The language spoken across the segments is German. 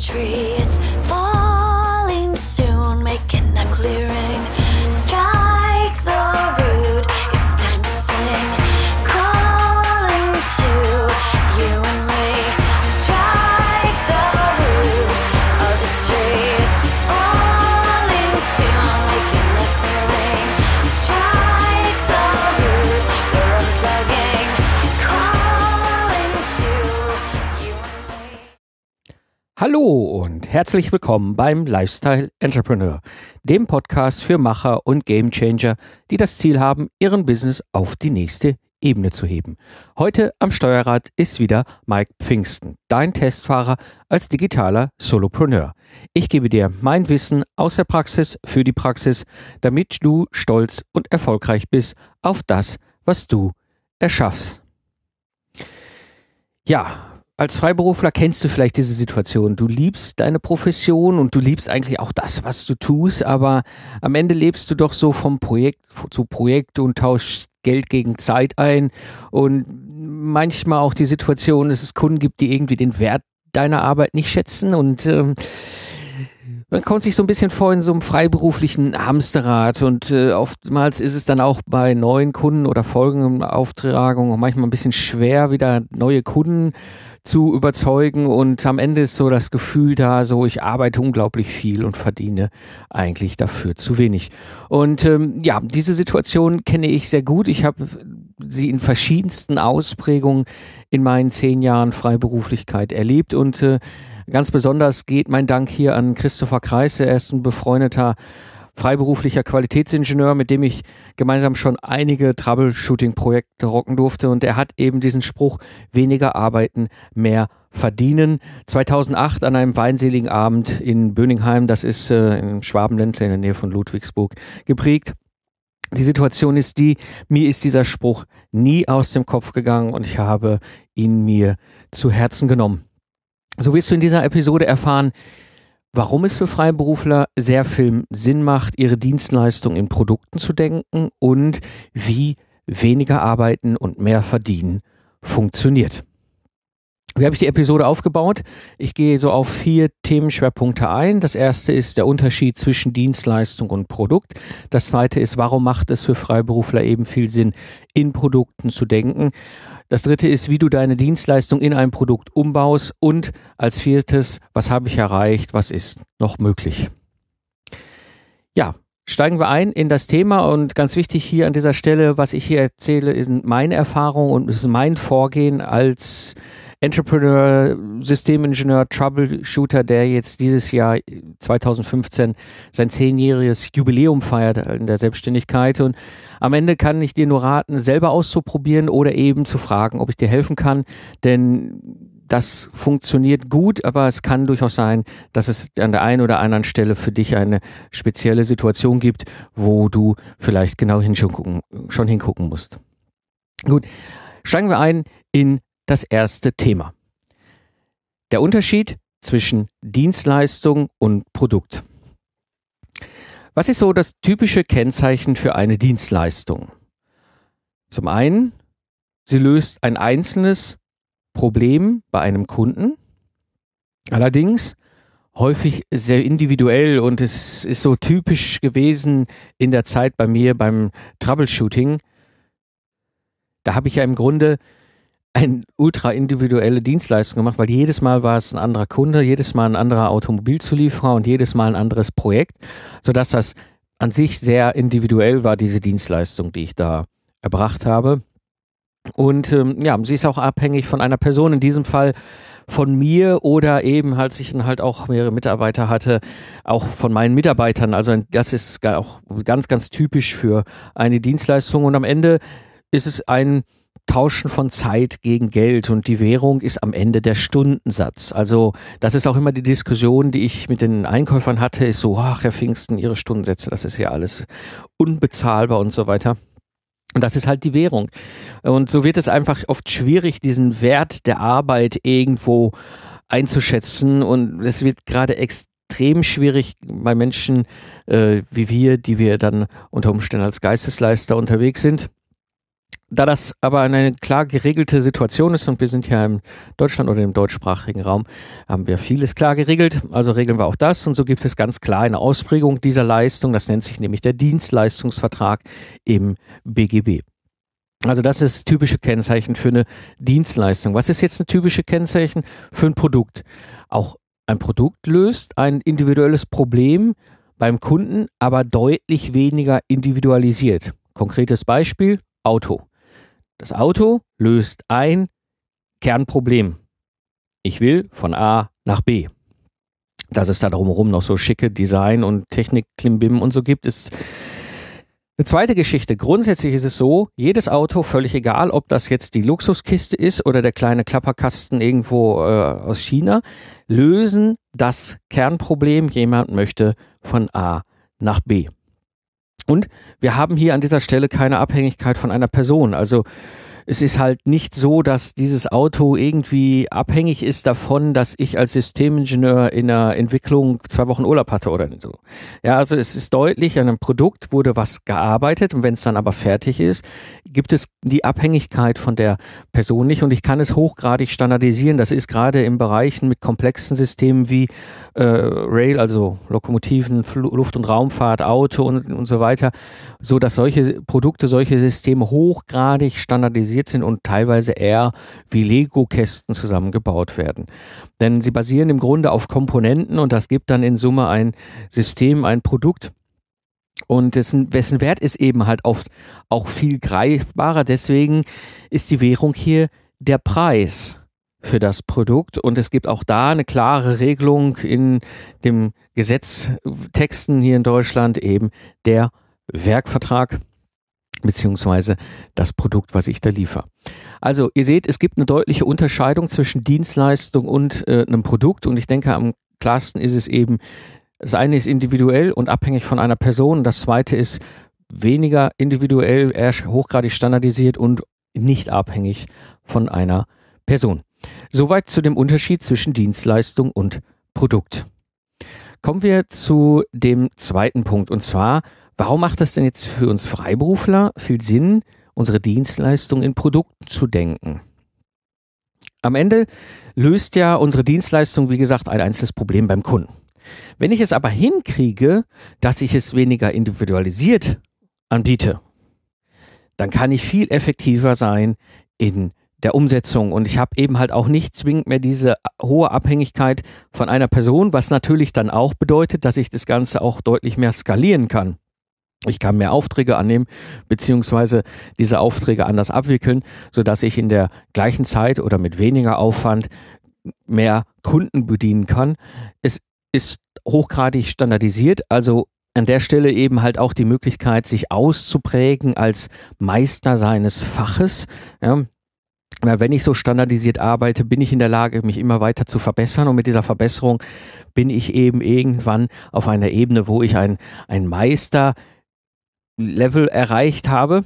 streets. Hallo und herzlich willkommen beim Lifestyle Entrepreneur, dem Podcast für Macher und Gamechanger, die das Ziel haben, ihren Business auf die nächste Ebene zu heben. Heute am Steuerrad ist wieder Mike Pfingsten, dein Testfahrer als digitaler Solopreneur. Ich gebe dir mein Wissen aus der Praxis für die Praxis, damit du stolz und erfolgreich bist auf das, was du erschaffst. Ja, als Freiberufler kennst du vielleicht diese Situation. Du liebst deine Profession und du liebst eigentlich auch das, was du tust, aber am Ende lebst du doch so vom Projekt zu Projekt und tauschst Geld gegen Zeit ein und manchmal auch die Situation, dass es Kunden gibt, die irgendwie den Wert deiner Arbeit nicht schätzen und ähm, man kommt sich so ein bisschen vor in so einem freiberuflichen Hamsterrad und äh, oftmals ist es dann auch bei neuen Kunden oder Folgenauftragungen manchmal ein bisschen schwer, wieder neue Kunden zu überzeugen und am Ende ist so das Gefühl da, so ich arbeite unglaublich viel und verdiene eigentlich dafür zu wenig. Und ähm, ja, diese Situation kenne ich sehr gut. Ich habe sie in verschiedensten Ausprägungen in meinen zehn Jahren Freiberuflichkeit erlebt und äh, Ganz besonders geht mein Dank hier an Christopher Kreise. Er ist ein befreundeter freiberuflicher Qualitätsingenieur, mit dem ich gemeinsam schon einige Troubleshooting-Projekte rocken durfte. Und er hat eben diesen Spruch, weniger arbeiten, mehr verdienen. 2008 an einem weinseligen Abend in Böningheim, das ist äh, im Schwabenländle in der Nähe von Ludwigsburg, geprägt. Die Situation ist die, mir ist dieser Spruch nie aus dem Kopf gegangen und ich habe ihn mir zu Herzen genommen. So wirst du in dieser Episode erfahren, warum es für Freiberufler sehr viel Sinn macht, ihre Dienstleistung in Produkten zu denken und wie weniger arbeiten und mehr verdienen funktioniert. Wie habe ich die Episode aufgebaut? Ich gehe so auf vier Themenschwerpunkte ein. Das erste ist der Unterschied zwischen Dienstleistung und Produkt. Das zweite ist, warum macht es für Freiberufler eben viel Sinn, in Produkten zu denken? Das dritte ist, wie du deine Dienstleistung in ein Produkt umbaust. Und als viertes, was habe ich erreicht? Was ist noch möglich? Ja, steigen wir ein in das Thema und ganz wichtig hier an dieser Stelle, was ich hier erzähle, ist meine Erfahrung und ist mein Vorgehen als Entrepreneur, Systemingenieur, Troubleshooter, der jetzt dieses Jahr 2015 sein zehnjähriges Jubiläum feiert in der Selbstständigkeit. Und am Ende kann ich dir nur raten, selber auszuprobieren oder eben zu fragen, ob ich dir helfen kann. Denn das funktioniert gut, aber es kann durchaus sein, dass es an der einen oder anderen Stelle für dich eine spezielle Situation gibt, wo du vielleicht genau hinschauen, schon hingucken musst. Gut, steigen wir ein in das erste Thema. Der Unterschied zwischen Dienstleistung und Produkt. Was ist so das typische Kennzeichen für eine Dienstleistung? Zum einen, sie löst ein einzelnes Problem bei einem Kunden, allerdings häufig sehr individuell und es ist so typisch gewesen in der Zeit bei mir beim Troubleshooting. Da habe ich ja im Grunde eine ultra individuelle Dienstleistung gemacht, weil jedes Mal war es ein anderer Kunde, jedes Mal ein anderer Automobilzulieferer und jedes Mal ein anderes Projekt, sodass das an sich sehr individuell war, diese Dienstleistung, die ich da erbracht habe. Und ähm, ja, sie ist auch abhängig von einer Person, in diesem Fall von mir oder eben, als ich dann halt auch mehrere Mitarbeiter hatte, auch von meinen Mitarbeitern. Also das ist auch ganz, ganz typisch für eine Dienstleistung. Und am Ende ist es ein Tauschen von Zeit gegen Geld und die Währung ist am Ende der Stundensatz. Also das ist auch immer die Diskussion, die ich mit den Einkäufern hatte, ist so, ach Herr Pfingsten, Ihre Stundensätze, das ist ja alles unbezahlbar und so weiter. Und das ist halt die Währung. Und so wird es einfach oft schwierig, diesen Wert der Arbeit irgendwo einzuschätzen und es wird gerade extrem schwierig bei Menschen äh, wie wir, die wir dann unter Umständen als Geistesleister unterwegs sind Da das aber eine klar geregelte Situation ist und wir sind ja in Deutschland oder im deutschsprachigen Raum, haben wir vieles klar geregelt, also regeln wir auch das und so gibt es ganz klar eine Ausprägung dieser Leistung, das nennt sich nämlich der Dienstleistungsvertrag im BGB. Also das ist typische Kennzeichen für eine Dienstleistung. Was ist jetzt ein typische Kennzeichen für ein Produkt? Auch ein Produkt löst ein individuelles Problem beim Kunden, aber deutlich weniger individualisiert. Konkretes Beispiel, Auto. Das Auto löst ein Kernproblem. Ich will von A nach B. Dass es da drumherum noch so schicke Design und Technik, Klimbim und so gibt, ist eine zweite Geschichte. Grundsätzlich ist es so, jedes Auto, völlig egal, ob das jetzt die Luxuskiste ist oder der kleine Klapperkasten irgendwo äh, aus China, lösen das Kernproblem, jemand möchte von A nach B. Und wir haben hier an dieser Stelle keine Abhängigkeit von einer Person. Also es ist halt nicht so, dass dieses Auto irgendwie abhängig ist davon, dass ich als Systemingenieur in der Entwicklung zwei Wochen Urlaub hatte oder so. Ja, also es ist deutlich, an einem Produkt wurde was gearbeitet und wenn es dann aber fertig ist, gibt es die Abhängigkeit von der Person nicht und ich kann es hochgradig standardisieren. Das ist gerade in Bereichen mit komplexen Systemen wie äh, Rail, also Lokomotiven, Luft- und Raumfahrt, Auto und, und so weiter, so dass solche Produkte, solche Systeme hochgradig standardisiert sind und teilweise eher wie Lego-Kästen zusammengebaut werden. Denn sie basieren im Grunde auf Komponenten und das gibt dann in Summe ein System, ein Produkt, und dessen, wessen Wert ist eben halt oft auch viel greifbarer. Deswegen ist die Währung hier der Preis für das Produkt. Und es gibt auch da eine klare Regelung in dem Gesetztexten hier in Deutschland, eben der Werkvertrag beziehungsweise das Produkt, was ich da liefere. Also ihr seht, es gibt eine deutliche Unterscheidung zwischen Dienstleistung und äh, einem Produkt und ich denke, am klarsten ist es eben, das eine ist individuell und abhängig von einer Person, das zweite ist weniger individuell, eher hochgradig standardisiert und nicht abhängig von einer Person. Soweit zu dem Unterschied zwischen Dienstleistung und Produkt. Kommen wir zu dem zweiten Punkt und zwar, warum macht es denn jetzt für uns Freiberufler viel Sinn, unsere Dienstleistung in Produkten zu denken? Am Ende löst ja unsere Dienstleistung, wie gesagt, ein einzelnes Problem beim Kunden. Wenn ich es aber hinkriege, dass ich es weniger individualisiert anbiete, dann kann ich viel effektiver sein in der Umsetzung. Und ich habe eben halt auch nicht zwingend mehr diese hohe Abhängigkeit von einer Person, was natürlich dann auch bedeutet, dass ich das Ganze auch deutlich mehr skalieren kann. Ich kann mehr Aufträge annehmen, beziehungsweise diese Aufträge anders abwickeln, sodass ich in der gleichen Zeit oder mit weniger Aufwand mehr Kunden bedienen kann. Es ist hochgradig standardisiert, also an der Stelle eben halt auch die Möglichkeit, sich auszuprägen als Meister seines Faches. Ja, wenn ich so standardisiert arbeite, bin ich in der Lage, mich immer weiter zu verbessern. Und mit dieser Verbesserung bin ich eben irgendwann auf einer Ebene, wo ich ein, ein Meister-Level erreicht habe.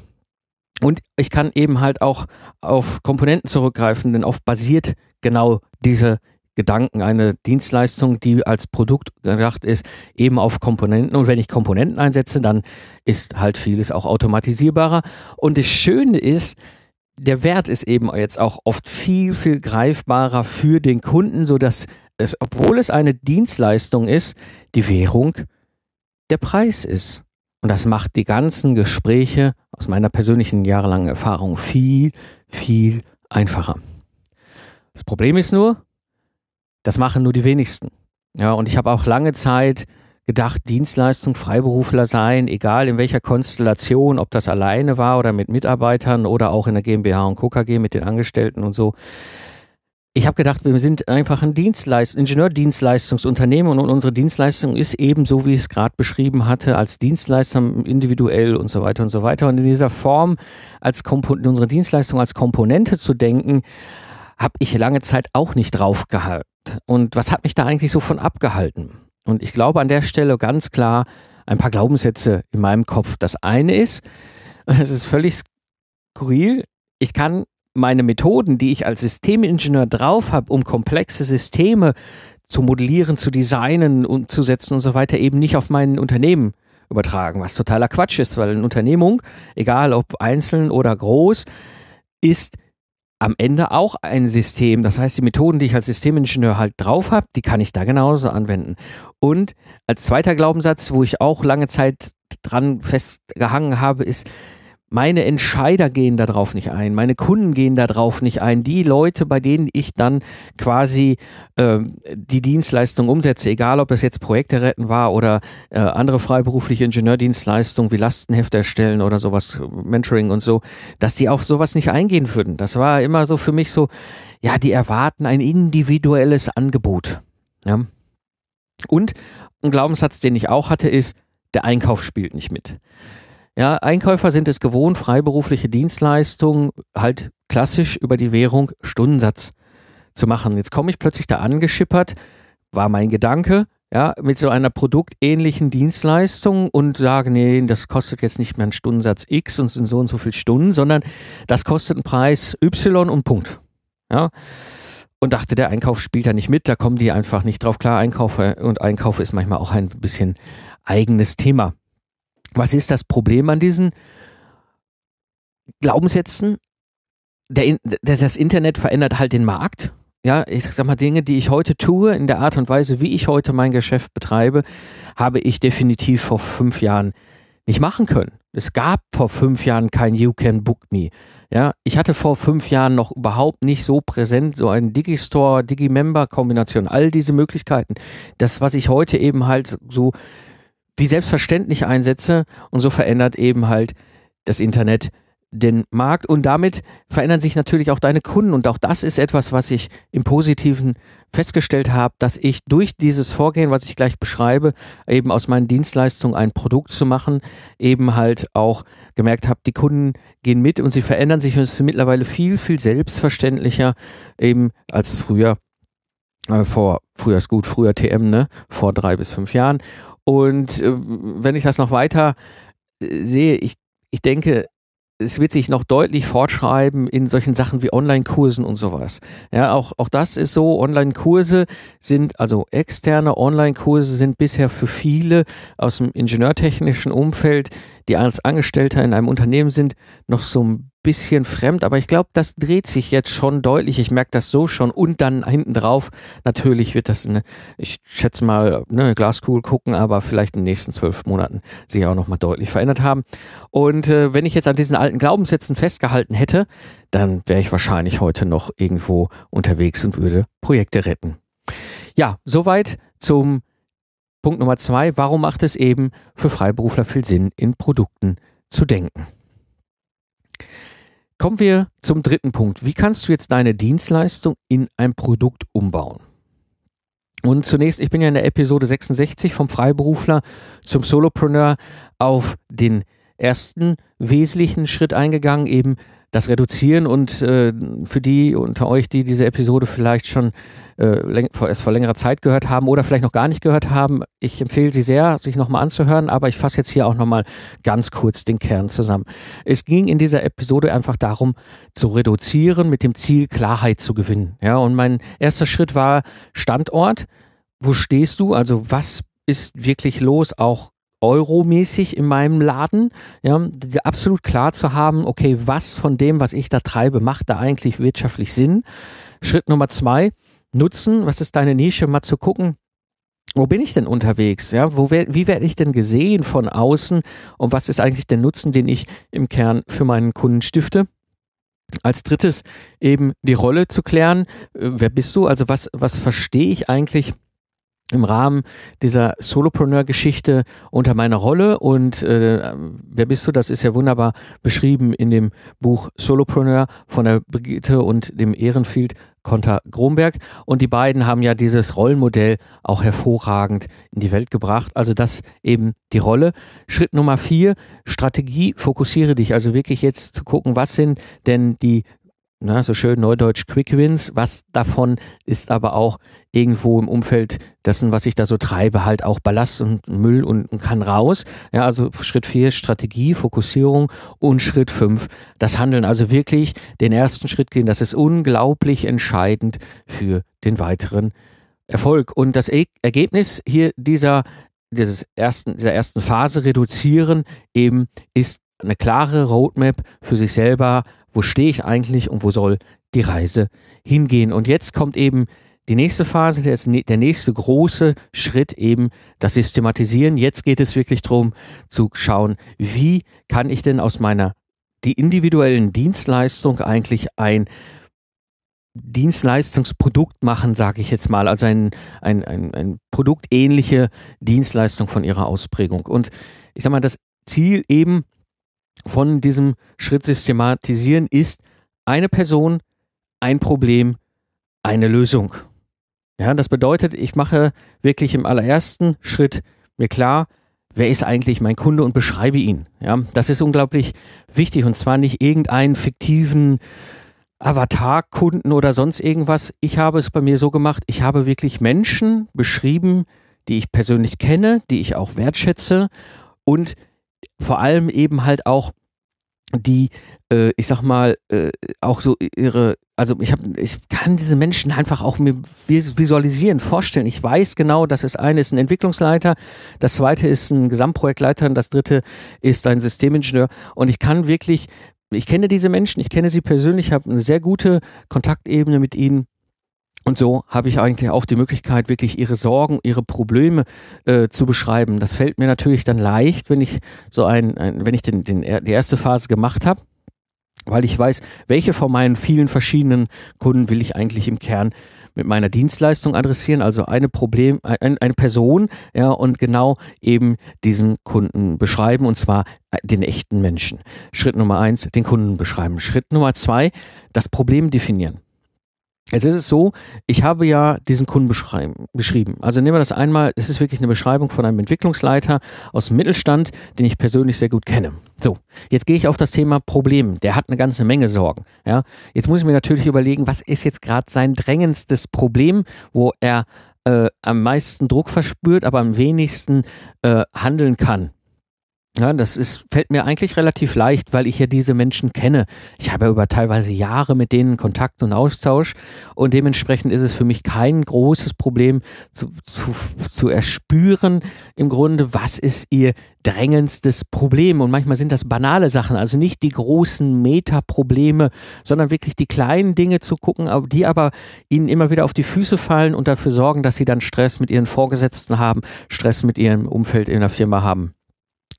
Und ich kann eben halt auch auf Komponenten zurückgreifen, denn oft basiert genau diese Gedanken, eine Dienstleistung, die als Produkt gedacht ist, eben auf Komponenten. Und wenn ich Komponenten einsetze, dann ist halt vieles auch automatisierbarer. Und das Schöne ist, der Wert ist eben jetzt auch oft viel, viel greifbarer für den Kunden, sodass es, obwohl es eine Dienstleistung ist, die Währung der Preis ist. Und das macht die ganzen Gespräche aus meiner persönlichen jahrelangen Erfahrung viel, viel einfacher. Das Problem ist nur, das machen nur die wenigsten. Ja, und ich habe auch lange Zeit gedacht, Dienstleistung, Freiberufler sein, egal in welcher Konstellation, ob das alleine war oder mit Mitarbeitern oder auch in der GmbH und KKG mit den Angestellten und so. Ich habe gedacht, wir sind einfach ein Dienstleist Ingenieurdienstleistungsunternehmen und unsere Dienstleistung ist eben so, wie ich es gerade beschrieben hatte, als Dienstleister individuell und so weiter und so weiter. Und in dieser Form als Kompon unsere Dienstleistung als Komponente zu denken, habe ich lange Zeit auch nicht drauf gehalten. Und was hat mich da eigentlich so von abgehalten? Und ich glaube an der Stelle ganz klar ein paar Glaubenssätze in meinem Kopf. Das eine ist, es ist völlig skurril, ich kann meine Methoden, die ich als Systemingenieur drauf habe, um komplexe Systeme zu modellieren, zu designen und zu setzen und so weiter, eben nicht auf mein Unternehmen übertragen, was totaler Quatsch ist, weil eine Unternehmung, egal ob einzeln oder groß, ist am Ende auch ein System. Das heißt, die Methoden, die ich als Systemingenieur halt drauf habe, die kann ich da genauso anwenden. Und als zweiter Glaubenssatz, wo ich auch lange Zeit dran festgehangen habe, ist, meine Entscheider gehen darauf nicht ein, meine Kunden gehen darauf nicht ein, die Leute, bei denen ich dann quasi äh, die Dienstleistung umsetze, egal ob es jetzt Projekte retten war oder äh, andere freiberufliche Ingenieurdienstleistungen wie Lastenheft erstellen oder sowas, Mentoring und so, dass die auf sowas nicht eingehen würden. Das war immer so für mich so, ja, die erwarten ein individuelles Angebot. Ja. Und ein Glaubenssatz, den ich auch hatte, ist, der Einkauf spielt nicht mit. Ja, Einkäufer sind es gewohnt, freiberufliche Dienstleistungen halt klassisch über die Währung Stundensatz zu machen. Jetzt komme ich plötzlich da angeschippert, war mein Gedanke, ja, mit so einer produktähnlichen Dienstleistung und sage, nee, das kostet jetzt nicht mehr einen Stundensatz X und sind so und so viele Stunden, sondern das kostet einen Preis Y und Punkt. Ja. Und dachte, der Einkauf spielt da nicht mit, da kommen die einfach nicht drauf klar. Einkauf und Einkauf ist manchmal auch ein bisschen eigenes Thema. Was ist das Problem an diesen Glaubenssätzen? Der, das Internet verändert halt den Markt. Ja, ich sag mal, Dinge, die ich heute tue, in der Art und Weise, wie ich heute mein Geschäft betreibe, habe ich definitiv vor fünf Jahren nicht machen können. Es gab vor fünf Jahren kein You Can Book Me. Ja, ich hatte vor fünf Jahren noch überhaupt nicht so präsent so ein Digistore, Digimember-Kombination, all diese Möglichkeiten. Das, was ich heute eben halt so wie selbstverständlich einsetze und so verändert eben halt das Internet den Markt. Und damit verändern sich natürlich auch deine Kunden. Und auch das ist etwas, was ich im Positiven festgestellt habe, dass ich durch dieses Vorgehen, was ich gleich beschreibe, eben aus meinen Dienstleistungen ein Produkt zu machen, eben halt auch gemerkt habe, die Kunden gehen mit und sie verändern sich und es ist mittlerweile viel, viel selbstverständlicher eben als früher, äh, vor, früher ist gut, früher TM, ne, vor drei bis fünf Jahren und äh, wenn ich das noch weiter äh, sehe, ich, ich denke, es wird sich noch deutlich fortschreiben in solchen Sachen wie Online-Kursen und sowas. Ja, auch, auch das ist so. Online-Kurse sind, also externe Online-Kurse sind bisher für viele aus dem ingenieurtechnischen Umfeld, die als Angestellter in einem Unternehmen sind, noch so ein bisschen fremd, aber ich glaube, das dreht sich jetzt schon deutlich. Ich merke das so schon. Und dann hinten drauf, natürlich wird das, eine, ich schätze mal, ne, Glaskugel gucken, aber vielleicht in den nächsten zwölf Monaten sich auch nochmal deutlich verändert haben. Und äh, wenn ich jetzt an diesen alten Glaubenssätzen festgehalten hätte, dann wäre ich wahrscheinlich heute noch irgendwo unterwegs und würde Projekte retten. Ja, soweit zum Punkt Nummer zwei. Warum macht es eben für Freiberufler viel Sinn, in Produkten zu denken? Kommen wir zum dritten Punkt. Wie kannst du jetzt deine Dienstleistung in ein Produkt umbauen? Und zunächst, ich bin ja in der Episode 66 vom Freiberufler zum Solopreneur auf den ersten wesentlichen Schritt eingegangen, eben das Reduzieren und äh, für die unter euch, die diese Episode vielleicht schon äh, erst vor längerer Zeit gehört haben oder vielleicht noch gar nicht gehört haben, ich empfehle sie sehr, sich nochmal anzuhören, aber ich fasse jetzt hier auch nochmal ganz kurz den Kern zusammen. Es ging in dieser Episode einfach darum, zu reduzieren mit dem Ziel, Klarheit zu gewinnen. Ja, und mein erster Schritt war Standort. Wo stehst du? Also was ist wirklich los, auch euromäßig in meinem Laden, ja, absolut klar zu haben, okay, was von dem, was ich da treibe, macht da eigentlich wirtschaftlich Sinn. Schritt Nummer zwei, nutzen, was ist deine Nische, mal zu gucken, wo bin ich denn unterwegs? Ja, wo wer, wie werde ich denn gesehen von außen und was ist eigentlich der Nutzen, den ich im Kern für meinen Kunden stifte? Als drittes eben die Rolle zu klären. Äh, wer bist du? Also was, was verstehe ich eigentlich im Rahmen dieser Solopreneur-Geschichte unter meiner Rolle. Und äh, wer bist du? Das ist ja wunderbar beschrieben in dem Buch Solopreneur von der Brigitte und dem Ehrenfield Konter Gromberg. Und die beiden haben ja dieses Rollenmodell auch hervorragend in die Welt gebracht. Also das eben die Rolle. Schritt Nummer vier, Strategie, fokussiere dich. Also wirklich jetzt zu gucken, was sind denn die na, so schön neudeutsch Quick Wins. Was davon ist aber auch irgendwo im Umfeld dessen, was ich da so treibe, halt auch Ballast und Müll und, und kann raus. Ja, also Schritt vier Strategie, Fokussierung und Schritt fünf das Handeln. Also wirklich den ersten Schritt gehen. Das ist unglaublich entscheidend für den weiteren Erfolg. Und das e Ergebnis hier dieser dieses ersten, dieser ersten Phase reduzieren, eben ist eine klare Roadmap für sich selber, wo stehe ich eigentlich und wo soll die Reise hingehen. Und jetzt kommt eben die nächste Phase, der, der nächste große Schritt eben das Systematisieren. Jetzt geht es wirklich darum zu schauen, wie kann ich denn aus meiner die individuellen Dienstleistung eigentlich ein Dienstleistungsprodukt machen, sage ich jetzt mal, also ein, ein, ein, ein produktähnliche Dienstleistung von ihrer Ausprägung. Und ich sage mal, das Ziel eben von diesem Schritt systematisieren ist eine Person, ein Problem, eine Lösung. Ja, das bedeutet, ich mache wirklich im allerersten Schritt mir klar, wer ist eigentlich mein Kunde und beschreibe ihn. Ja, das ist unglaublich wichtig und zwar nicht irgendeinen fiktiven Avatar-Kunden oder sonst irgendwas. Ich habe es bei mir so gemacht, ich habe wirklich Menschen beschrieben, die ich persönlich kenne, die ich auch wertschätze und vor allem eben halt auch die, äh, ich sag mal, äh, auch so ihre, also ich habe, ich kann diese Menschen einfach auch mir visualisieren, vorstellen. Ich weiß genau, dass das eine ist ein Entwicklungsleiter, das zweite ist ein Gesamtprojektleiter und das dritte ist ein Systemingenieur. Und ich kann wirklich, ich kenne diese Menschen, ich kenne sie persönlich, habe eine sehr gute Kontaktebene mit ihnen und so habe ich eigentlich auch die Möglichkeit, wirklich ihre Sorgen, ihre Probleme äh, zu beschreiben. Das fällt mir natürlich dann leicht, wenn ich so ein, ein wenn ich den, den, die erste Phase gemacht habe, weil ich weiß, welche von meinen vielen verschiedenen Kunden will ich eigentlich im Kern mit meiner Dienstleistung adressieren, also eine Problem, ein, eine Person, ja, und genau eben diesen Kunden beschreiben, und zwar den echten Menschen. Schritt Nummer eins, den Kunden beschreiben. Schritt Nummer zwei, das Problem definieren. Jetzt ist es so, ich habe ja diesen Kunden beschrieben. Also nehmen wir das einmal, es ist wirklich eine Beschreibung von einem Entwicklungsleiter aus dem Mittelstand, den ich persönlich sehr gut kenne. So, jetzt gehe ich auf das Thema Problem. Der hat eine ganze Menge Sorgen. Ja, jetzt muss ich mir natürlich überlegen, was ist jetzt gerade sein drängendstes Problem, wo er äh, am meisten Druck verspürt, aber am wenigsten äh, handeln kann. Ja, das ist, fällt mir eigentlich relativ leicht, weil ich ja diese Menschen kenne. Ich habe ja über teilweise Jahre mit denen Kontakt und Austausch und dementsprechend ist es für mich kein großes Problem zu, zu, zu erspüren im Grunde, was ist ihr drängendstes Problem. Und manchmal sind das banale Sachen, also nicht die großen Metaprobleme, sondern wirklich die kleinen Dinge zu gucken, die aber ihnen immer wieder auf die Füße fallen und dafür sorgen, dass sie dann Stress mit ihren Vorgesetzten haben, Stress mit ihrem Umfeld in der Firma haben.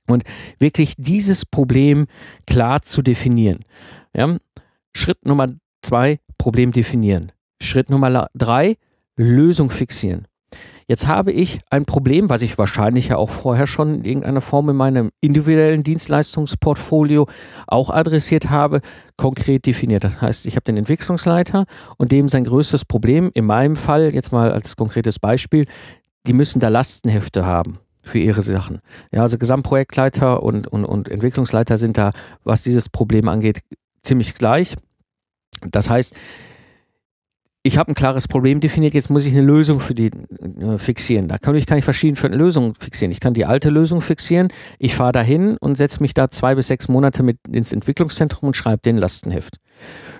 Und wirklich dieses Problem klar zu definieren. Ja? Schritt Nummer zwei, Problem definieren. Schritt Nummer drei, Lösung fixieren. Jetzt habe ich ein Problem, was ich wahrscheinlich ja auch vorher schon in irgendeiner Form in meinem individuellen Dienstleistungsportfolio auch adressiert habe, konkret definiert. Das heißt, ich habe den Entwicklungsleiter und dem sein größtes Problem, in meinem Fall, jetzt mal als konkretes Beispiel, die müssen da Lastenhefte haben für ihre Sachen. Ja, also Gesamtprojektleiter und, und, und Entwicklungsleiter sind da, was dieses Problem angeht, ziemlich gleich. Das heißt, ich habe ein klares Problem definiert, jetzt muss ich eine Lösung für die äh, fixieren. Da kann ich, kann ich verschiedene Lösungen fixieren. Ich kann die alte Lösung fixieren, ich fahre dahin und setze mich da zwei bis sechs Monate mit ins Entwicklungszentrum und schreibe den Lastenheft.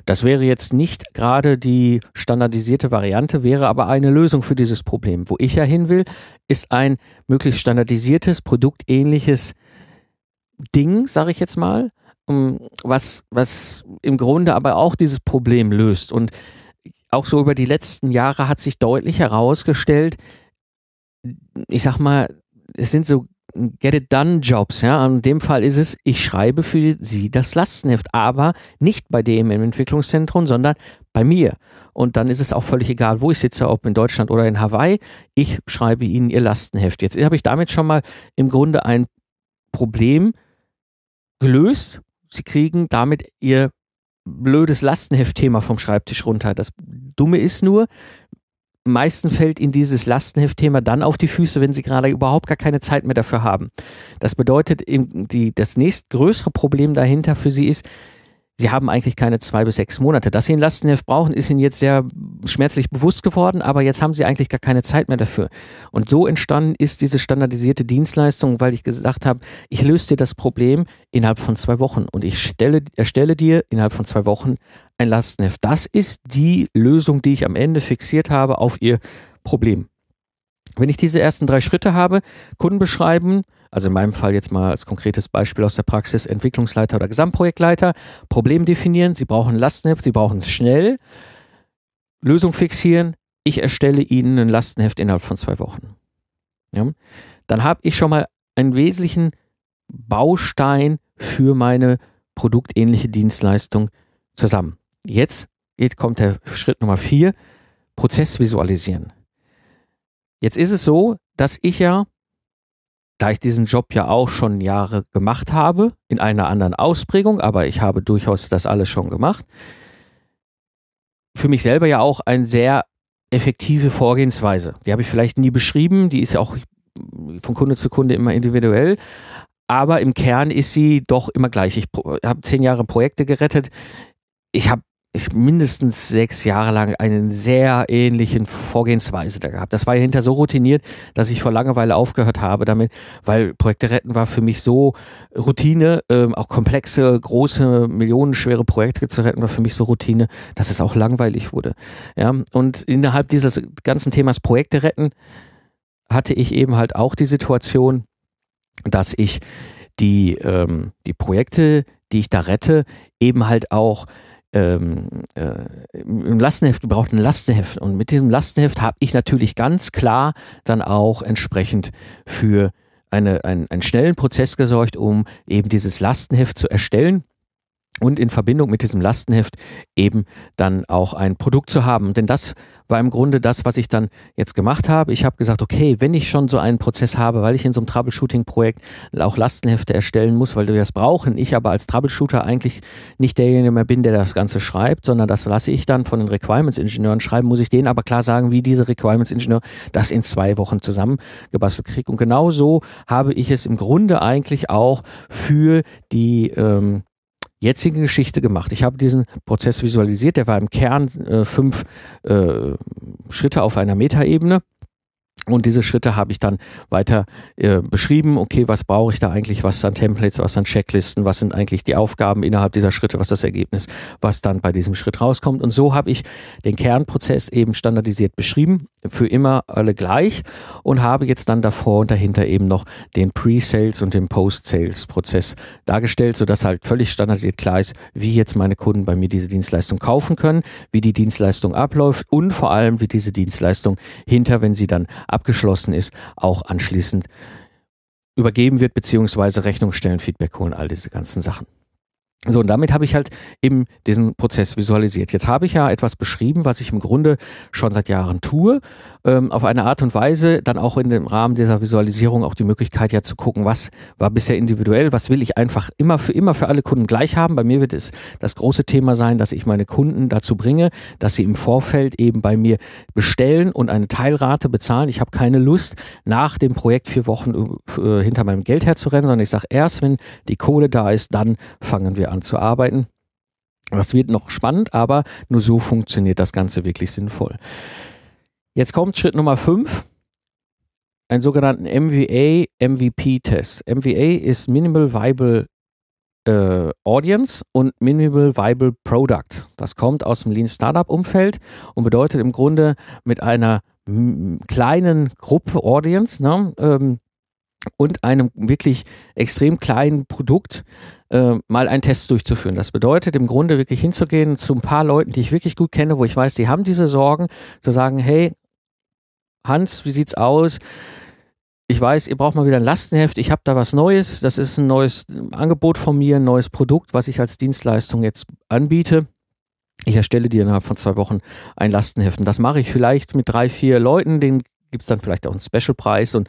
Das wäre jetzt nicht gerade die standardisierte Variante, wäre aber eine Lösung für dieses Problem. Wo ich ja hin will, ist ein möglichst standardisiertes, produktähnliches Ding, sage ich jetzt mal, was, was im Grunde aber auch dieses Problem löst. Und auch so über die letzten Jahre hat sich deutlich herausgestellt, ich sag mal, es sind so Get It Done Jobs. Ja, in dem Fall ist es, ich schreibe für Sie das Lastenheft, aber nicht bei dem im Entwicklungszentrum, sondern bei mir. Und dann ist es auch völlig egal, wo ich sitze, ob in Deutschland oder in Hawaii. Ich schreibe Ihnen Ihr Lastenheft. Jetzt habe ich damit schon mal im Grunde ein Problem gelöst. Sie kriegen damit Ihr blödes Lastenheft-Thema vom Schreibtisch runter. Das Dumme ist nur, meisten fällt ihnen dieses Lastenheft-Thema dann auf die Füße, wenn sie gerade überhaupt gar keine Zeit mehr dafür haben. Das bedeutet, die, das nächstgrößere Problem dahinter für sie ist, sie haben eigentlich keine zwei bis sechs Monate. Dass sie ein Lastenheft brauchen, ist ihnen jetzt sehr schmerzlich bewusst geworden, aber jetzt haben sie eigentlich gar keine Zeit mehr dafür. Und so entstanden ist diese standardisierte Dienstleistung, weil ich gesagt habe, ich löse dir das Problem innerhalb von zwei Wochen und ich stelle, erstelle dir innerhalb von zwei Wochen ein Lastenheft. Das ist die Lösung, die ich am Ende fixiert habe auf ihr Problem. Wenn ich diese ersten drei Schritte habe, Kunden beschreiben, also in meinem Fall jetzt mal als konkretes Beispiel aus der Praxis, Entwicklungsleiter oder Gesamtprojektleiter, Problem definieren, Sie brauchen Lastenheft, Sie brauchen es schnell, Lösung fixieren, ich erstelle Ihnen ein Lastenheft innerhalb von zwei Wochen. Ja? Dann habe ich schon mal einen wesentlichen Baustein für meine produktähnliche Dienstleistung zusammen. Jetzt kommt der Schritt Nummer vier, Prozess visualisieren. Jetzt ist es so, dass ich ja, da ich diesen Job ja auch schon Jahre gemacht habe, in einer anderen Ausprägung, aber ich habe durchaus das alles schon gemacht, für mich selber ja auch eine sehr effektive Vorgehensweise. Die habe ich vielleicht nie beschrieben, die ist ja auch von Kunde zu Kunde immer individuell, aber im Kern ist sie doch immer gleich. Ich habe zehn Jahre Projekte gerettet. Ich habe ich mindestens sechs Jahre lang einen sehr ähnlichen Vorgehensweise da gehabt. Das war ja hinter so routiniert, dass ich vor Langeweile aufgehört habe damit, weil Projekte retten war für mich so Routine, ähm, auch komplexe, große, millionenschwere Projekte zu retten war für mich so Routine, dass es auch langweilig wurde. Ja, und innerhalb dieses ganzen Themas Projekte retten hatte ich eben halt auch die Situation, dass ich die, ähm, die Projekte, die ich da rette, eben halt auch ähm, äh, im Lastenheft gebraucht ein Lastenheft. Und mit diesem Lastenheft habe ich natürlich ganz klar dann auch entsprechend für eine, einen, einen schnellen Prozess gesorgt, um eben dieses Lastenheft zu erstellen und in Verbindung mit diesem Lastenheft eben dann auch ein Produkt zu haben. Denn das war im Grunde das, was ich dann jetzt gemacht habe. Ich habe gesagt, okay, wenn ich schon so einen Prozess habe, weil ich in so einem Troubleshooting-Projekt auch Lastenhefte erstellen muss, weil wir das brauchen, ich aber als Troubleshooter eigentlich nicht derjenige mehr bin, der das Ganze schreibt, sondern das lasse ich dann von den Requirements-Ingenieuren schreiben, muss ich denen aber klar sagen, wie diese Requirements-Ingenieur das in zwei Wochen zusammengebastelt kriegt. Und genau so habe ich es im Grunde eigentlich auch für die ähm, jetzige Geschichte gemacht. Ich habe diesen Prozess visualisiert, der war im Kern äh, fünf äh, Schritte auf einer Metaebene. Und diese Schritte habe ich dann weiter äh, beschrieben. Okay, was brauche ich da eigentlich? Was sind Templates? Was sind Checklisten? Was sind eigentlich die Aufgaben innerhalb dieser Schritte? Was ist das Ergebnis, was dann bei diesem Schritt rauskommt? Und so habe ich den Kernprozess eben standardisiert beschrieben, für immer alle gleich und habe jetzt dann davor und dahinter eben noch den Pre-Sales und den Post-Sales-Prozess dargestellt, sodass halt völlig standardisiert klar ist, wie jetzt meine Kunden bei mir diese Dienstleistung kaufen können, wie die Dienstleistung abläuft und vor allem, wie diese Dienstleistung hinter, wenn sie dann abgeschlossen ist, auch anschließend übergeben wird, beziehungsweise Rechnung stellen, Feedback holen, all diese ganzen Sachen. So, und damit habe ich halt eben diesen Prozess visualisiert. Jetzt habe ich ja etwas beschrieben, was ich im Grunde schon seit Jahren tue, ähm, auf eine Art und Weise, dann auch in dem Rahmen dieser Visualisierung auch die Möglichkeit ja zu gucken, was war bisher individuell, was will ich einfach immer für immer für alle Kunden gleich haben. Bei mir wird es das große Thema sein, dass ich meine Kunden dazu bringe, dass sie im Vorfeld eben bei mir bestellen und eine Teilrate bezahlen. Ich habe keine Lust, nach dem Projekt vier Wochen äh, hinter meinem Geld herzurennen, sondern ich sage erst, wenn die Kohle da ist, dann fangen wir zu arbeiten. Das wird noch spannend, aber nur so funktioniert das Ganze wirklich sinnvoll. Jetzt kommt Schritt Nummer 5, einen sogenannten MVA-MVP-Test. MVA ist Minimal Viable äh, Audience und Minimal Viable Product. Das kommt aus dem Lean Startup Umfeld und bedeutet im Grunde mit einer kleinen Gruppe Audience ne, ähm, und einem wirklich extrem kleinen Produkt äh, mal einen Test durchzuführen. Das bedeutet im Grunde wirklich hinzugehen zu ein paar Leuten, die ich wirklich gut kenne, wo ich weiß, die haben diese Sorgen, zu sagen, hey, Hans, wie sieht's aus? Ich weiß, ihr braucht mal wieder ein Lastenheft. Ich habe da was Neues. Das ist ein neues Angebot von mir, ein neues Produkt, was ich als Dienstleistung jetzt anbiete. Ich erstelle dir innerhalb von zwei Wochen ein Lastenheft. Und das mache ich vielleicht mit drei, vier Leuten. Den gibt es dann vielleicht auch einen Specialpreis und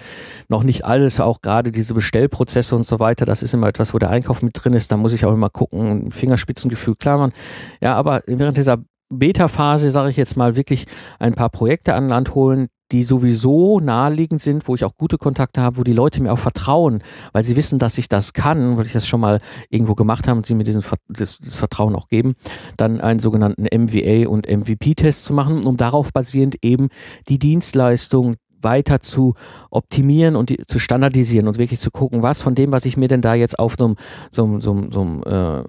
noch nicht alles, auch gerade diese Bestellprozesse und so weiter, das ist immer etwas, wo der Einkauf mit drin ist, da muss ich auch immer gucken, Fingerspitzengefühl, klar, man, ja, aber während dieser Beta-Phase, sage ich jetzt mal, wirklich ein paar Projekte an Land holen, die sowieso naheliegend sind, wo ich auch gute Kontakte habe, wo die Leute mir auch vertrauen, weil sie wissen, dass ich das kann, weil ich das schon mal irgendwo gemacht habe und sie mir diesen, das, das Vertrauen auch geben, dann einen sogenannten MVA und MVP-Test zu machen, um darauf basierend eben die Dienstleistung weiter zu optimieren und die, zu standardisieren und wirklich zu gucken, was von dem, was ich mir denn da jetzt auf so einem äh,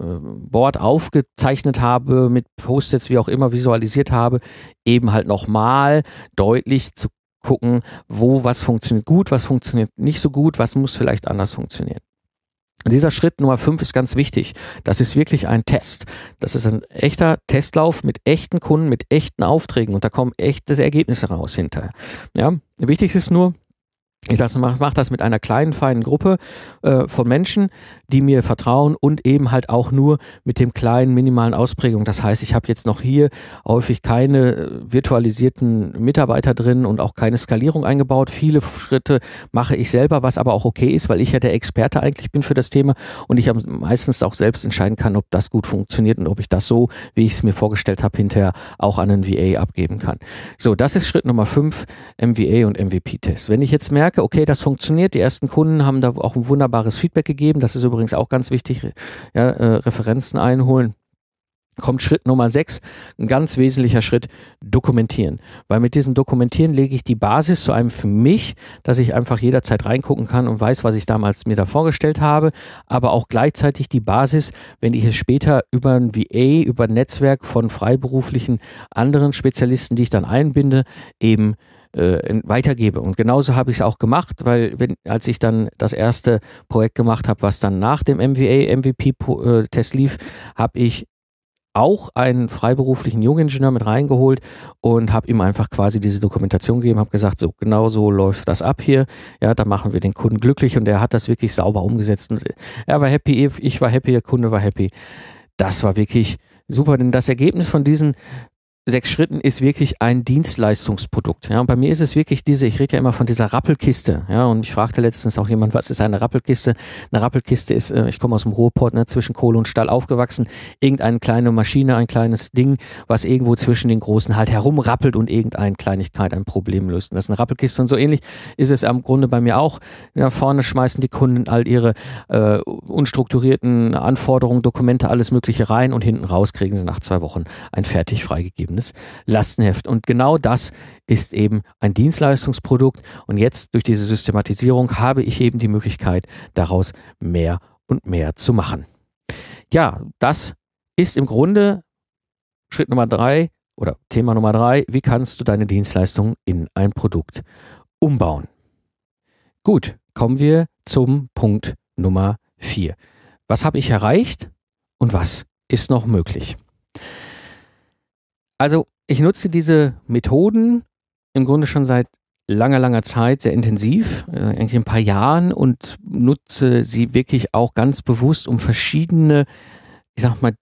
Board aufgezeichnet habe, mit Post-its, wie auch immer visualisiert habe, eben halt nochmal deutlich zu gucken, wo was funktioniert gut, was funktioniert nicht so gut, was muss vielleicht anders funktionieren. Dieser Schritt Nummer fünf ist ganz wichtig. Das ist wirklich ein Test. Das ist ein echter Testlauf mit echten Kunden, mit echten Aufträgen und da kommen echte Ergebnisse raus hinterher. Ja, wichtig ist nur, ich mache mach das mit einer kleinen, feinen Gruppe äh, von Menschen, die mir vertrauen und eben halt auch nur mit dem kleinen, minimalen Ausprägung. Das heißt, ich habe jetzt noch hier häufig keine äh, virtualisierten Mitarbeiter drin und auch keine Skalierung eingebaut. Viele Schritte mache ich selber, was aber auch okay ist, weil ich ja der Experte eigentlich bin für das Thema und ich meistens auch selbst entscheiden kann, ob das gut funktioniert und ob ich das so, wie ich es mir vorgestellt habe, hinterher auch an einen VA abgeben kann. So, das ist Schritt Nummer fünf, MVA und MVP-Test. Wenn ich jetzt merke, merke, okay, das funktioniert. Die ersten Kunden haben da auch ein wunderbares Feedback gegeben. Das ist übrigens auch ganz wichtig, ja, äh, Referenzen einholen kommt Schritt Nummer sechs, ein ganz wesentlicher Schritt, dokumentieren. Weil mit diesem Dokumentieren lege ich die Basis zu einem für mich, dass ich einfach jederzeit reingucken kann und weiß, was ich damals mir da vorgestellt habe, aber auch gleichzeitig die Basis, wenn ich es später über ein VA, über ein Netzwerk von freiberuflichen anderen Spezialisten, die ich dann einbinde, eben äh, weitergebe. Und genauso habe ich es auch gemacht, weil wenn, als ich dann das erste Projekt gemacht habe, was dann nach dem MVA, MVP-Test äh, lief, habe ich auch einen freiberuflichen Jungingenieur mit reingeholt und habe ihm einfach quasi diese Dokumentation gegeben, habe gesagt, so genau so läuft das ab hier. Ja, da machen wir den Kunden glücklich und er hat das wirklich sauber umgesetzt. Und er war happy, ich war happy, der Kunde war happy. Das war wirklich super, denn das Ergebnis von diesen sechs Schritten ist wirklich ein Dienstleistungsprodukt. Ja, und bei mir ist es wirklich diese, ich rede ja immer von dieser Rappelkiste. Ja, und ich fragte letztens auch jemand, was ist eine Rappelkiste? Eine Rappelkiste ist, äh, ich komme aus dem Ruhrport, ne, zwischen Kohle und Stahl aufgewachsen, irgendeine kleine Maschine, ein kleines Ding, was irgendwo zwischen den großen halt herumrappelt und irgendeine Kleinigkeit ein Problem löst. Und das ist eine Rappelkiste und so ähnlich ist es am Grunde bei mir auch. Ja, vorne schmeißen die Kunden all ihre äh, unstrukturierten Anforderungen, Dokumente, alles Mögliche rein und hinten raus kriegen sie nach zwei Wochen ein fertig freigegeben vorgegebenes Lastenheft. Und genau das ist eben ein Dienstleistungsprodukt. Und jetzt durch diese Systematisierung habe ich eben die Möglichkeit, daraus mehr und mehr zu machen. Ja, das ist im Grunde Schritt Nummer drei oder Thema Nummer drei. Wie kannst du deine Dienstleistung in ein Produkt umbauen? Gut, kommen wir zum Punkt Nummer vier. Was habe ich erreicht und was ist noch möglich? Also ich nutze diese Methoden im Grunde schon seit langer, langer Zeit sehr intensiv, äh, eigentlich ein paar Jahren und nutze sie wirklich auch ganz bewusst, um verschiedene, ich sag mal,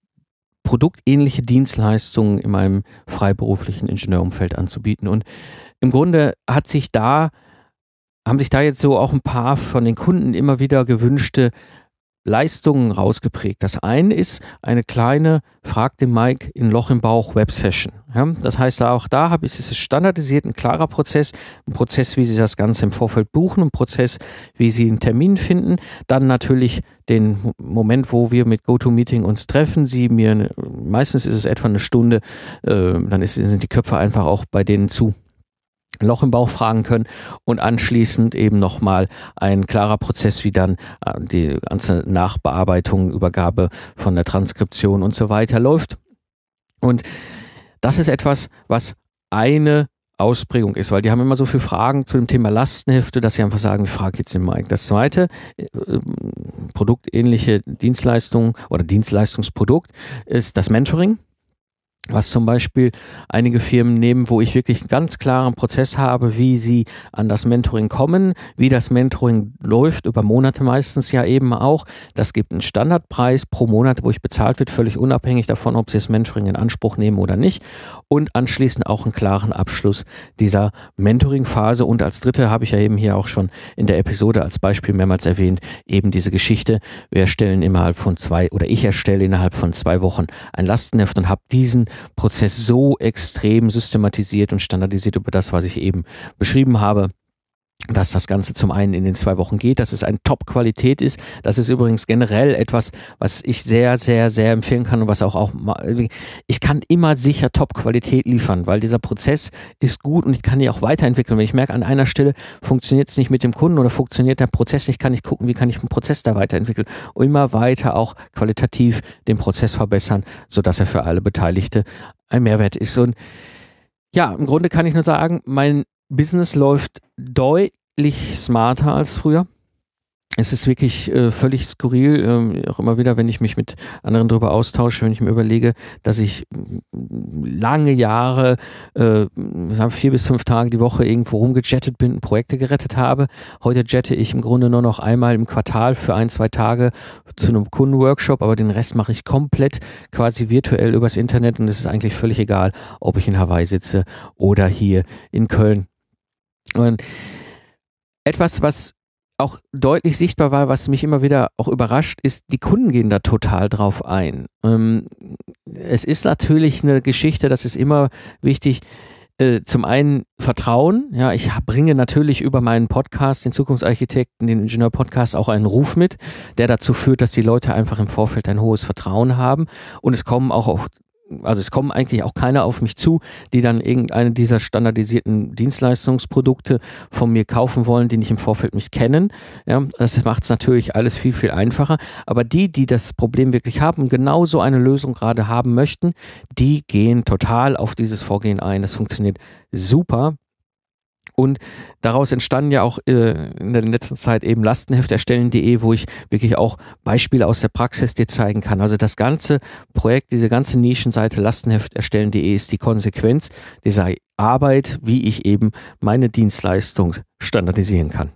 produktähnliche Dienstleistungen in meinem freiberuflichen Ingenieurumfeld anzubieten. Und im Grunde hat sich da, haben sich da jetzt so auch ein paar von den Kunden immer wieder gewünschte Leistungen rausgeprägt. Das eine ist eine kleine Frag den Mike in Loch im Bauch Web-Session. Ja, das heißt, auch da habe ich, es standardisiert, ein klarer Prozess, ein Prozess, wie Sie das Ganze im Vorfeld buchen, ein Prozess, wie Sie einen Termin finden, dann natürlich den Moment, wo wir mit GoToMeeting uns treffen. Sie mir, meistens ist es etwa eine Stunde, äh, dann ist, sind die Köpfe einfach auch bei denen zu Loch im Bauch fragen können und anschließend eben nochmal ein klarer Prozess, wie dann äh, die ganze Nachbearbeitung, Übergabe von der Transkription und so weiter läuft. Und das ist etwas, was eine Ausprägung ist, weil die haben immer so viele Fragen zu dem Thema Lastenhefte, dass sie einfach sagen, ich frage jetzt den Mike. Das zweite, äh, produktähnliche Dienstleistung oder Dienstleistungsprodukt ist das Mentoring was zum Beispiel einige Firmen nehmen, wo ich wirklich einen ganz klaren Prozess habe, wie sie an das Mentoring kommen, wie das Mentoring läuft, über Monate meistens ja eben auch. Das gibt einen Standardpreis pro Monat, wo ich bezahlt wird, völlig unabhängig davon, ob sie das Mentoring in Anspruch nehmen oder nicht. Und anschließend auch einen klaren Abschluss dieser Mentoring-Phase. Und als dritte habe ich ja eben hier auch schon in der Episode als Beispiel mehrmals erwähnt, eben diese Geschichte. Wir erstellen innerhalb von zwei oder ich erstelle innerhalb von zwei Wochen ein Lastenheft und habe diesen Prozess so extrem systematisiert und standardisiert über das, was ich eben beschrieben habe dass das Ganze zum einen in den zwei Wochen geht, dass es eine Top-Qualität ist. Das ist übrigens generell etwas, was ich sehr, sehr, sehr empfehlen kann und was auch, auch ich kann immer sicher Top-Qualität liefern, weil dieser Prozess ist gut und ich kann ihn auch weiterentwickeln. Wenn ich merke, an einer Stelle funktioniert es nicht mit dem Kunden oder funktioniert der Prozess nicht, kann ich gucken, wie kann ich den Prozess da weiterentwickeln und immer weiter auch qualitativ den Prozess verbessern, sodass er für alle Beteiligte ein Mehrwert ist. Und ja, im Grunde kann ich nur sagen, mein Business läuft deutlich smarter als früher es ist wirklich äh, völlig skurril, ähm, auch immer wieder, wenn ich mich mit anderen darüber austausche, wenn ich mir überlege, dass ich lange Jahre, äh, vier bis fünf Tage die Woche irgendwo rumgejettet bin, Projekte gerettet habe. Heute jette ich im Grunde nur noch einmal im Quartal für ein, zwei Tage zu einem Kundenworkshop, aber den Rest mache ich komplett quasi virtuell übers Internet und es ist eigentlich völlig egal, ob ich in Hawaii sitze oder hier in Köln. Und etwas, was auch deutlich sichtbar war, was mich immer wieder auch überrascht, ist, die Kunden gehen da total drauf ein. Ähm, es ist natürlich eine Geschichte, das ist immer wichtig, äh, zum einen Vertrauen. Ja, ich bringe natürlich über meinen Podcast, den Zukunftsarchitekten, den Ingenieur-Podcast, auch einen Ruf mit, der dazu führt, dass die Leute einfach im Vorfeld ein hohes Vertrauen haben. Und es kommen auch, auch also es kommen eigentlich auch keine auf mich zu, die dann irgendeine dieser standardisierten Dienstleistungsprodukte von mir kaufen wollen, die nicht im Vorfeld mich kennen. Ja, das macht es natürlich alles viel, viel einfacher. Aber die, die das Problem wirklich haben und genau so eine Lösung gerade haben möchten, die gehen total auf dieses Vorgehen ein. Das funktioniert super. Und daraus entstanden ja auch äh, in der letzten Zeit eben Lastenheft erstellen.de, wo ich wirklich auch Beispiele aus der Praxis dir zeigen kann. Also das ganze Projekt, diese ganze Nischenseite Lastenheft erstellen.de ist die Konsequenz dieser Arbeit, wie ich eben meine Dienstleistung standardisieren kann.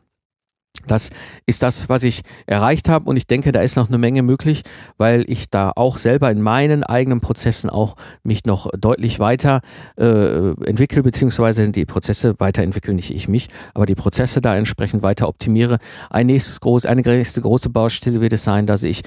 Das ist das, was ich erreicht habe und ich denke, da ist noch eine Menge möglich, weil ich da auch selber in meinen eigenen Prozessen auch mich noch deutlich weiter äh, entwickle, beziehungsweise die Prozesse weiterentwickeln, nicht ich mich, aber die Prozesse da entsprechend weiter optimiere. Ein nächstes groß, eine nächste große Baustelle wird es sein, dass ich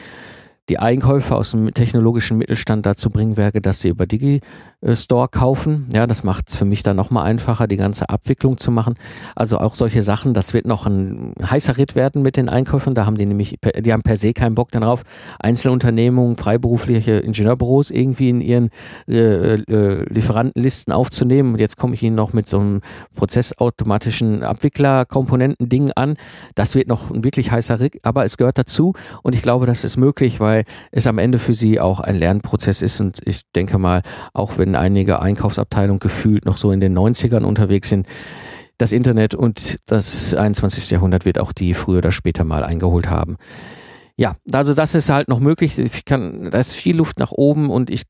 die Einkäufer aus dem technologischen Mittelstand dazu bringen werde, dass sie über Digi-Store kaufen. Ja, das macht es für mich dann nochmal einfacher, die ganze Abwicklung zu machen. Also auch solche Sachen, das wird noch ein heißer Ritt werden mit den Einkäufern. Da haben die nämlich, die haben per se keinen Bock darauf, Einzelunternehmungen, freiberufliche Ingenieurbüros irgendwie in ihren äh, äh, Lieferantenlisten aufzunehmen. Und jetzt komme ich ihnen noch mit so einem prozessautomatischen Abwicklerkomponenten-Ding an. Das wird noch ein wirklich heißer Ritt, aber es gehört dazu und ich glaube, das ist möglich, weil weil es am Ende für sie auch ein Lernprozess ist. Und ich denke mal, auch wenn einige Einkaufsabteilungen gefühlt noch so in den 90ern unterwegs sind, das Internet und das 21. Jahrhundert wird auch die früher oder später mal eingeholt haben. Ja, also das ist halt noch möglich. Ich kann, da ist viel Luft nach oben und ich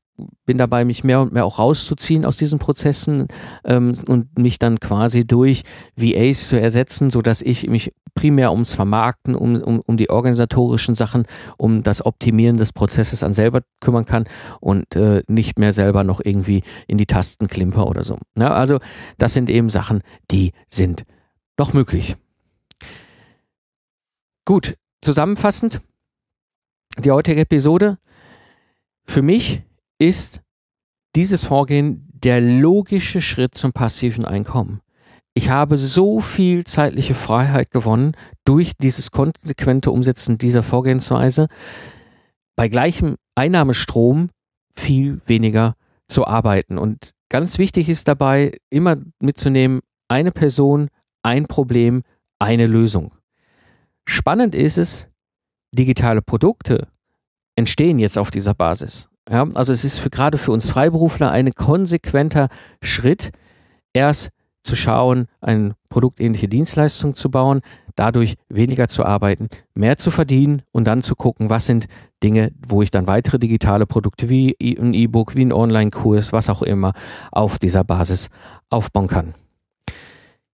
bin dabei, mich mehr und mehr auch rauszuziehen aus diesen Prozessen ähm, und mich dann quasi durch VAs zu ersetzen, so dass ich mich primär ums Vermarkten, um, um, um die organisatorischen Sachen, um das Optimieren des Prozesses an selber kümmern kann und äh, nicht mehr selber noch irgendwie in die Tasten klimper oder so. Ja, also das sind eben Sachen, die sind noch möglich. Gut, zusammenfassend, die heutige Episode für mich ist dieses Vorgehen der logische Schritt zum passiven Einkommen. Ich habe so viel zeitliche Freiheit gewonnen durch dieses konsequente Umsetzen dieser Vorgehensweise, bei gleichem Einnahmestrom viel weniger zu arbeiten. Und ganz wichtig ist dabei, immer mitzunehmen, eine Person, ein Problem, eine Lösung. Spannend ist es, digitale Produkte entstehen jetzt auf dieser Basis. Ja, also es ist für, gerade für uns Freiberufler ein konsequenter Schritt, erst zu schauen, eine produktähnliche Dienstleistung zu bauen, dadurch weniger zu arbeiten, mehr zu verdienen und dann zu gucken, was sind Dinge, wo ich dann weitere digitale Produkte wie ein E-Book, wie ein Online-Kurs, was auch immer auf dieser Basis aufbauen kann.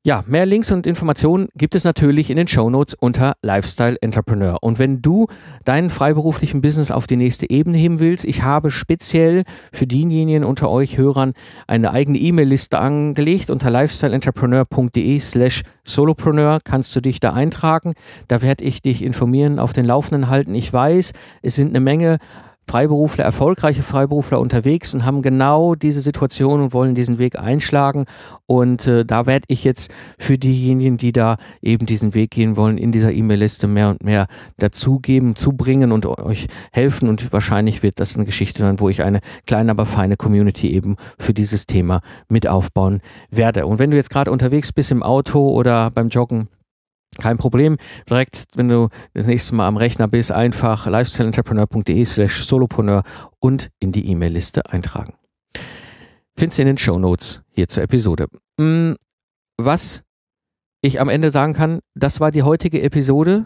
Ja, mehr Links und Informationen gibt es natürlich in den Show Notes unter Lifestyle Entrepreneur. Und wenn du deinen freiberuflichen Business auf die nächste Ebene heben willst, ich habe speziell für diejenigen unter euch Hörern eine eigene E-Mail-Liste angelegt unter lifestyleentrepreneur.de slash solopreneur kannst du dich da eintragen. Da werde ich dich informieren, auf den Laufenden halten. Ich weiß, es sind eine Menge Freiberufler, erfolgreiche Freiberufler unterwegs und haben genau diese Situation und wollen diesen Weg einschlagen. Und äh, da werde ich jetzt für diejenigen, die da eben diesen Weg gehen wollen, in dieser E-Mail-Liste mehr und mehr dazugeben, zubringen und euch helfen. Und wahrscheinlich wird das eine Geschichte sein, wo ich eine kleine, aber feine Community eben für dieses Thema mit aufbauen werde. Und wenn du jetzt gerade unterwegs bist im Auto oder beim Joggen, kein Problem. Direkt, wenn du das nächste Mal am Rechner bist, einfach lifestyleentrepreneur.de slash solopreneur und in die E-Mail-Liste eintragen. Findest du in den Show Notes hier zur Episode. Mm, was ich am Ende sagen kann, das war die heutige Episode